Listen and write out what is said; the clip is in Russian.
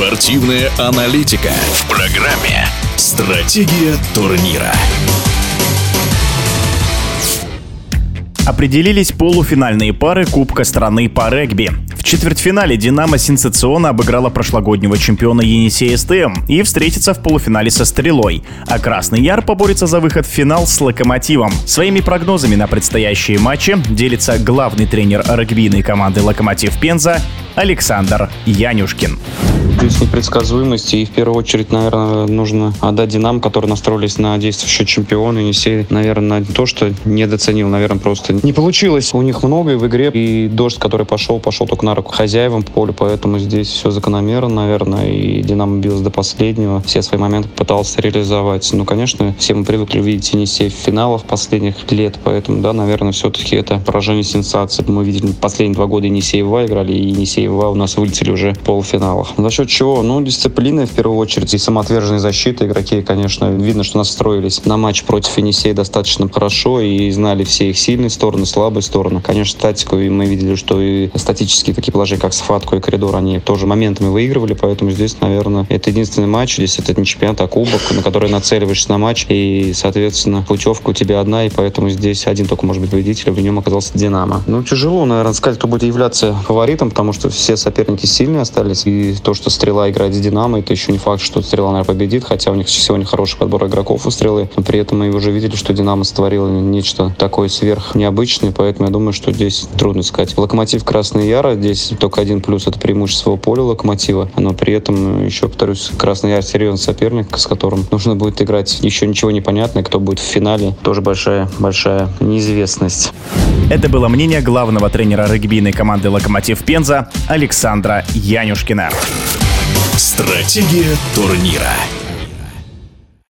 Спортивная аналитика в программе «Стратегия турнира». Определились полуфинальные пары Кубка страны по регби. В четвертьфинале «Динамо» сенсационно обыграла прошлогоднего чемпиона Енисея СТМ и встретится в полуфинале со «Стрелой», а «Красный Яр» поборется за выход в финал с «Локомотивом». Своими прогнозами на предстоящие матчи делится главный тренер регбийной команды «Локомотив Пенза» Александр Янюшкин. Здесь непредсказуемость, и в первую очередь, наверное, нужно отдать Динам, которые настроились на действующего чемпиона. Енисей, наверное, то, что недооценил, наверное, просто не получилось. У них многое в игре, и дождь, который пошел, пошел только на руку хозяевам поля, поэтому здесь все закономерно, наверное, и Динамо билось до последнего. Все свои моменты пытался реализовать. Ну, конечно, все мы привыкли видеть Енисей в финалах последних лет, поэтому, да, наверное, все-таки это поражение сенсации. Мы видели последние два года Енисей и играли, и Енисей и у нас вылетели уже в полуфиналах. За счет чего? Ну, дисциплины в первую очередь и самоотверженной защиты. Игроки, конечно, видно, что настроились на матч против Енисея достаточно хорошо и знали все их сильные стороны, слабые стороны. Конечно, тактику и мы видели, что и статические такие положения, как схватку и коридор, они тоже моментами выигрывали, поэтому здесь, наверное, это единственный матч, здесь это не чемпионат, а кубок, на который нацеливаешься на матч, и, соответственно, путевка у тебя одна, и поэтому здесь один только может быть победитель, в нем оказался Динамо. Ну, тяжело, наверное, сказать, кто будет являться фаворитом, потому что все соперники сильные остались, и то, что Стрела играет с Динамо, это еще не факт, что Стрела, наверное, победит, хотя у них сегодня хороший подбор игроков у Стрелы, но при этом мы уже видели, что Динамо створило нечто такое сверх необычное, поэтому я думаю, что здесь трудно сказать. Локомотив Красный Яра, здесь только один плюс это преимущество поля Локомотива, но при этом еще, повторюсь, Красный Яр серьезный соперник, с которым нужно будет играть еще ничего не понятно, кто будет в финале, тоже большая, большая неизвестность. Это было мнение главного тренера регбийной команды «Локомотив Пенза» Александра Янюшкина. Стратегия турнира.